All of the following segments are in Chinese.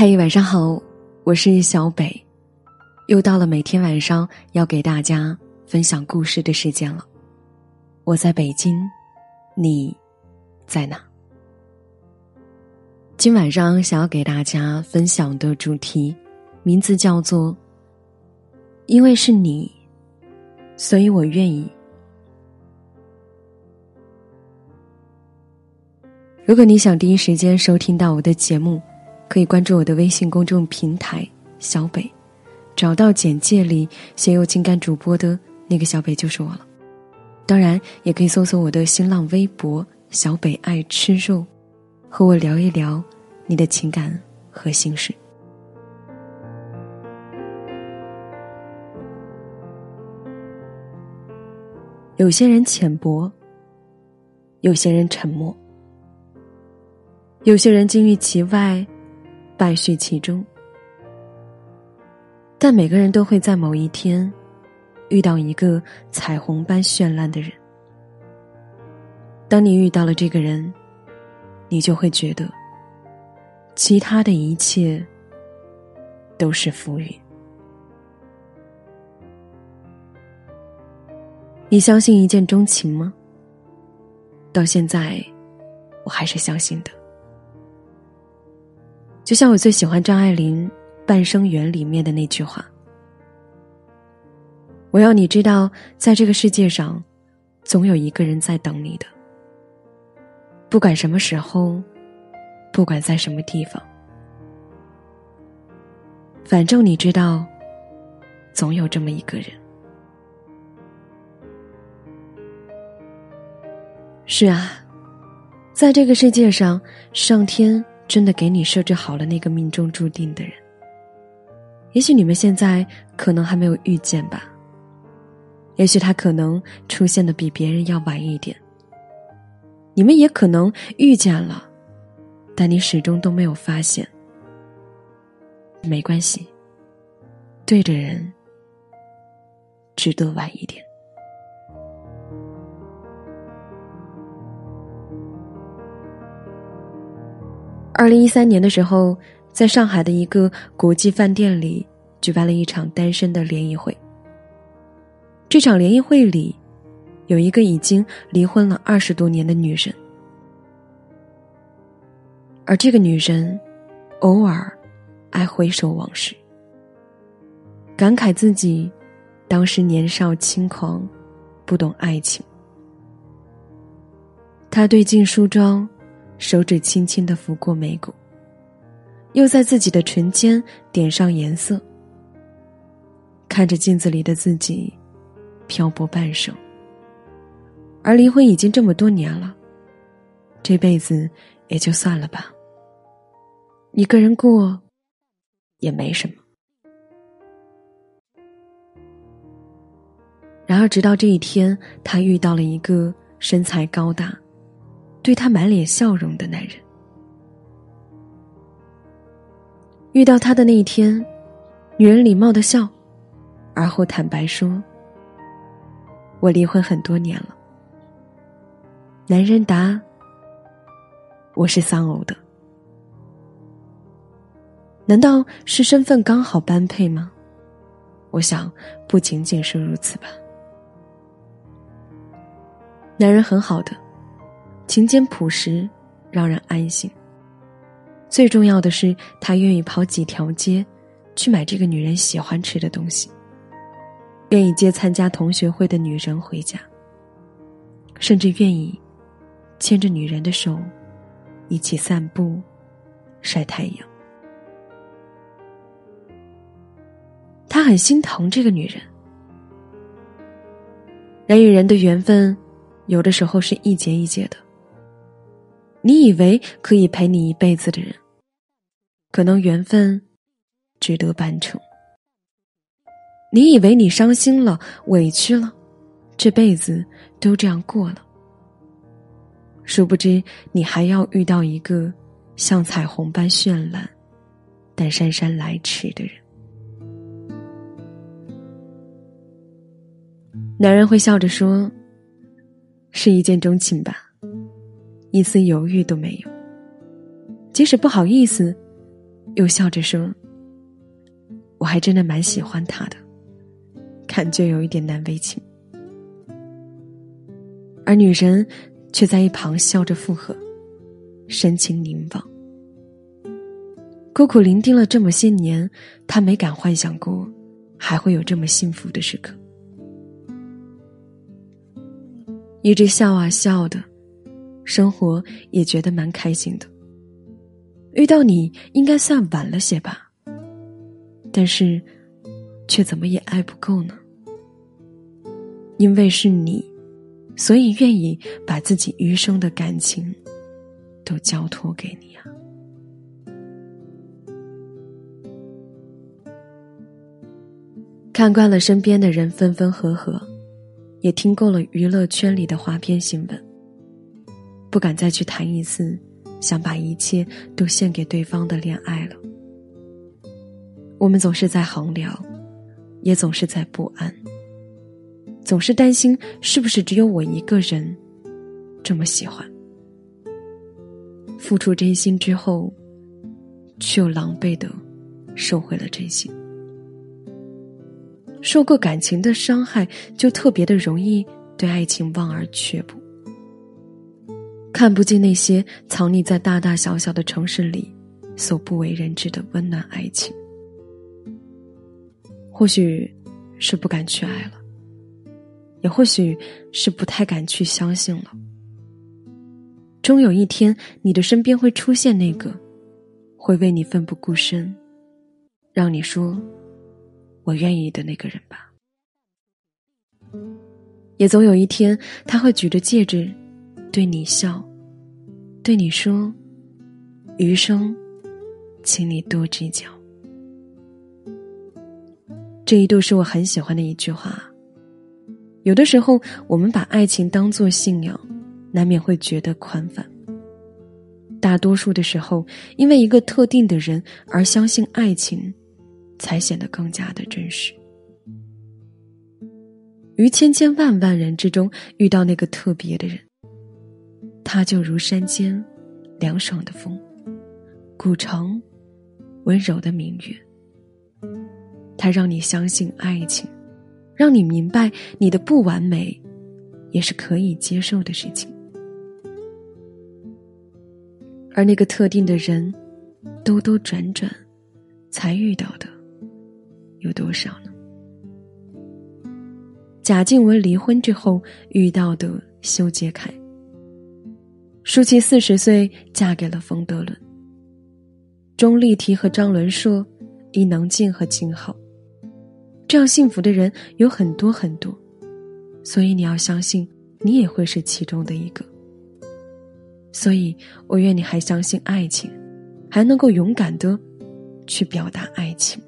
嗨，晚上好，我是小北，又到了每天晚上要给大家分享故事的时间了。我在北京，你在哪？今晚上想要给大家分享的主题，名字叫做“因为是你，所以我愿意”。如果你想第一时间收听到我的节目，可以关注我的微信公众平台“小北”，找到简介里写有情感主播的那个小北就是我了。当然，也可以搜索我的新浪微博“小北爱吃肉”。和我聊一聊你的情感和心事。有些人浅薄，有些人沉默，有些人金玉其外，败絮其中。但每个人都会在某一天，遇到一个彩虹般绚烂的人。当你遇到了这个人。你就会觉得，其他的一切都是浮云。你相信一见钟情吗？到现在，我还是相信的。就像我最喜欢张爱玲《半生缘》里面的那句话：“我要你知道，在这个世界上，总有一个人在等你的。”不管什么时候，不管在什么地方，反正你知道，总有这么一个人。是啊，在这个世界上，上天真的给你设置好了那个命中注定的人。也许你们现在可能还没有遇见吧，也许他可能出现的比别人要晚一点。你们也可能遇见了，但你始终都没有发现。没关系，对的人值得晚一点。二零一三年的时候，在上海的一个国际饭店里举办了一场单身的联谊会。这场联谊会里。有一个已经离婚了二十多年的女人，而这个女人偶尔爱回首往事，感慨自己当时年少轻狂，不懂爱情。她对镜梳妆，手指轻轻的拂过眉骨，又在自己的唇间点上颜色，看着镜子里的自己，漂泊半生。而离婚已经这么多年了，这辈子也就算了吧。一个人过，也没什么。然而，直到这一天，他遇到了一个身材高大、对他满脸笑容的男人。遇到他的那一天，女人礼貌的笑，而后坦白说：“我离婚很多年了。”男人答：“我是丧偶的，难道是身份刚好般配吗？我想不仅仅是如此吧。男人很好的，勤俭朴实，让人安心。最重要的是，他愿意跑几条街，去买这个女人喜欢吃的东西，愿意接参加同学会的女人回家，甚至愿意。”牵着女人的手，一起散步、晒太阳。他很心疼这个女人。人与人的缘分，有的时候是一节一节的。你以为可以陪你一辈子的人，可能缘分只得半程。你以为你伤心了、委屈了，这辈子都这样过了。殊不知，你还要遇到一个像彩虹般绚烂，但姗姗来迟的人。男人会笑着说：“是一见钟情吧，一丝犹豫都没有。即使不好意思，又笑着说：“我还真的蛮喜欢他的，感觉有一点难为情。”而女人却在一旁笑着附和，深情凝望。孤苦伶仃了这么些年，她没敢幻想过还会有这么幸福的时刻。一直笑啊笑的，生活也觉得蛮开心的。遇到你应该算晚了些吧，但是，却怎么也爱不够呢？因为是你，所以愿意把自己余生的感情，都交托给你啊。看惯了身边的人分分合合。也听够了娱乐圈里的花边新闻，不敢再去谈一次想把一切都献给对方的恋爱了。我们总是在衡量，也总是在不安，总是担心是不是只有我一个人这么喜欢。付出真心之后，却又狼狈的收回了真心。受过感情的伤害，就特别的容易对爱情望而却步，看不见那些藏匿在大大小小的城市里所不为人知的温暖爱情。或许是不敢去爱了，也或许是不太敢去相信了。终有一天，你的身边会出现那个会为你奋不顾身，让你说。我愿意的那个人吧，也总有一天他会举着戒指，对你笑，对你说：“余生，请你多指教。”这一度是我很喜欢的一句话。有的时候，我们把爱情当作信仰，难免会觉得宽泛。大多数的时候，因为一个特定的人而相信爱情。才显得更加的真实。于千千万万人之中遇到那个特别的人，他就如山间凉爽的风，古城温柔的明月。他让你相信爱情，让你明白你的不完美也是可以接受的事情。而那个特定的人，兜兜转转才遇到的。有多少呢？贾静雯离婚之后遇到的修杰楷，舒淇四十岁嫁给了冯德伦，钟丽缇和张伦硕，伊能静和金浩，这样幸福的人有很多很多，所以你要相信，你也会是其中的一个。所以我愿你还相信爱情，还能够勇敢的去表达爱情。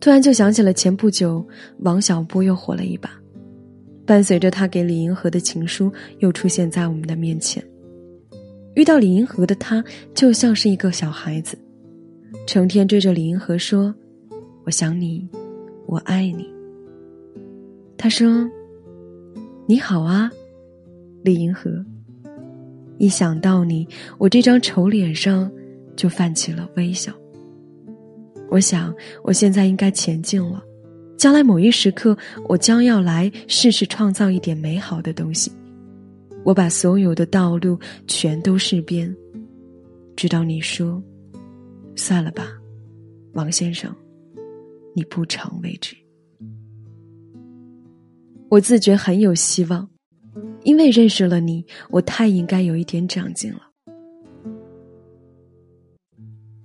突然就想起了前不久，王小波又火了一把，伴随着他给李银河的情书又出现在我们的面前。遇到李银河的他，就像是一个小孩子，成天追着李银河说：“我想你，我爱你。”他说：“你好啊，李银河。”一想到你，我这张丑脸上就泛起了微笑。我想，我现在应该前进了。将来某一时刻，我将要来试试创造一点美好的东西。我把所有的道路全都试遍，直到你说：“算了吧，王先生，你不成为止。”我自觉很有希望，因为认识了你，我太应该有一点长进了。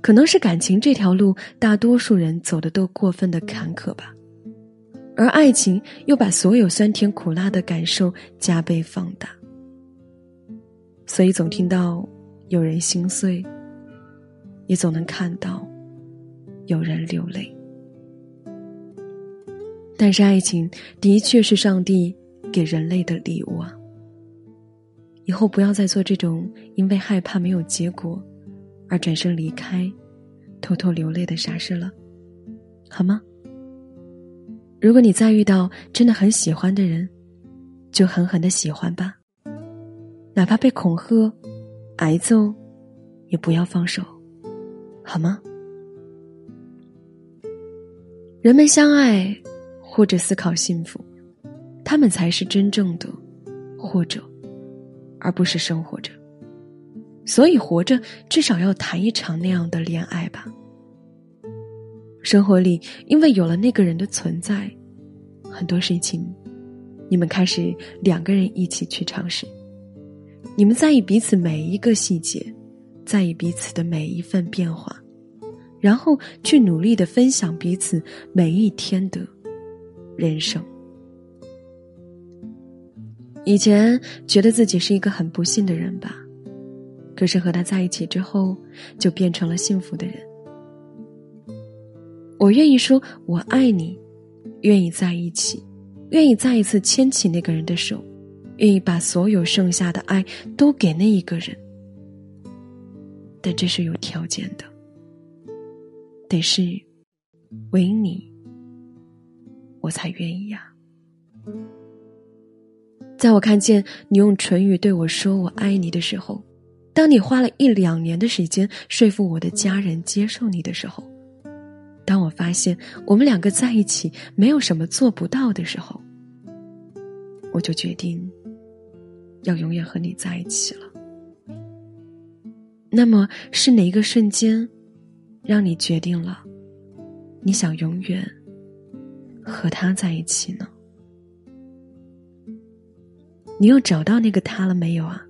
可能是感情这条路，大多数人走的都过分的坎坷吧，而爱情又把所有酸甜苦辣的感受加倍放大，所以总听到有人心碎，也总能看到有人流泪。但是爱情的确是上帝给人类的礼物啊！以后不要再做这种因为害怕没有结果。而转身离开，偷偷流泪的傻事了，好吗？如果你再遇到真的很喜欢的人，就狠狠的喜欢吧，哪怕被恐吓，挨揍也不要放手，好吗？人们相爱，或者思考幸福，他们才是真正的或者，而不是生活着。所以活着，至少要谈一场那样的恋爱吧。生活里，因为有了那个人的存在，很多事情，你们开始两个人一起去尝试。你们在意彼此每一个细节，在意彼此的每一份变化，然后去努力的分享彼此每一天的人生。以前觉得自己是一个很不幸的人吧。可是和他在一起之后，就变成了幸福的人。我愿意说我爱你，愿意在一起，愿意再一次牵起那个人的手，愿意把所有剩下的爱都给那一个人。但这是有条件的，得是为你，我才愿意呀。在我看见你用唇语对我说“我爱你”的时候。当你花了一两年的时间说服我的家人接受你的时候，当我发现我们两个在一起没有什么做不到的时候，我就决定要永远和你在一起了。那么是哪一个瞬间，让你决定了你想永远和他在一起呢？你又找到那个他了没有啊？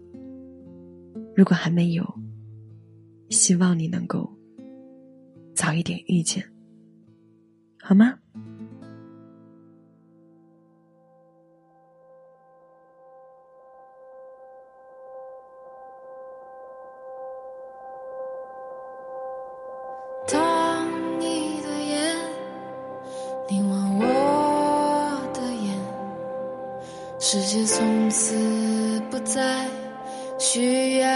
如果还没有，希望你能够早一点遇见，好吗？当你的眼凝望我的眼，世界从此不再。需要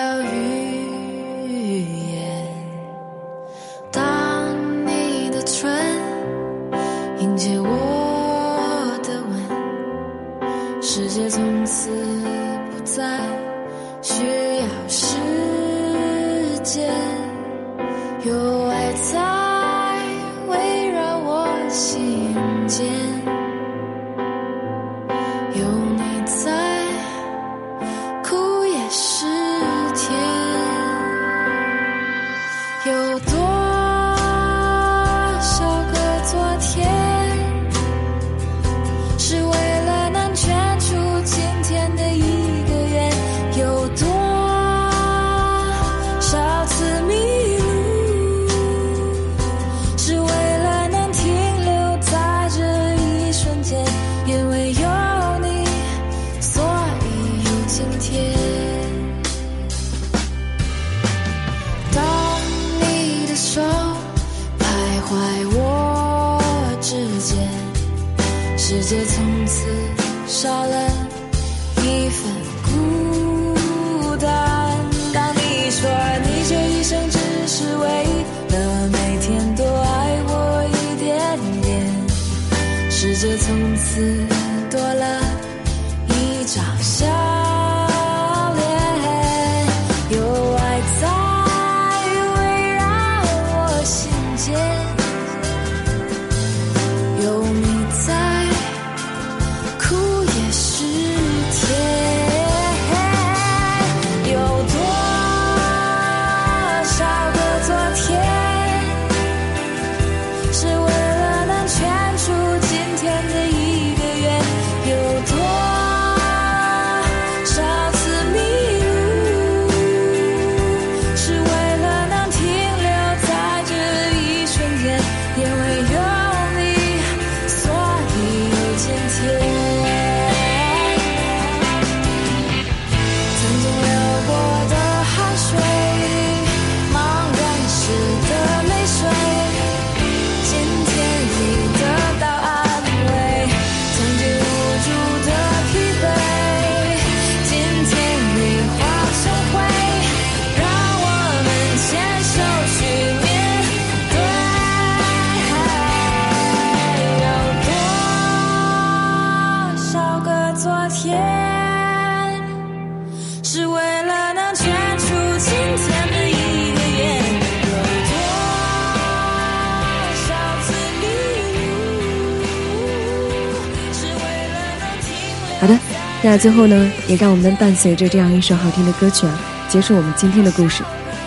那最后呢，也让我们伴随着这样一首好听的歌曲啊，结束我们今天的故事。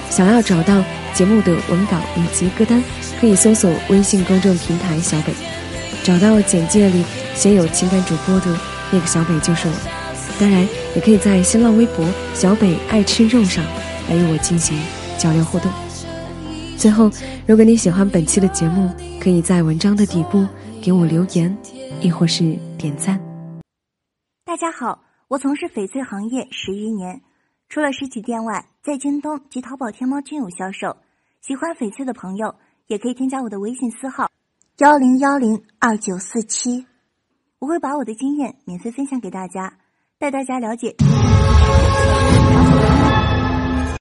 想要找到节目的文稿以及歌单，可以搜索微信公众平台“小北”，找到简介里写有情感主播的那个小北就是我。当然，也可以在新浪微博“小北爱吃肉”上来与我进行交流互动。最后，如果你喜欢本期的节目，可以在文章的底部给我留言，亦或是点赞。大家好，我从事翡翠行业十余年，除了实体店外，在京东及淘宝、天猫均有销售。喜欢翡翠的朋友，也可以添加我的微信私号：幺零幺零二九四七，我会把我的经验免费分享给大家，带大家了解。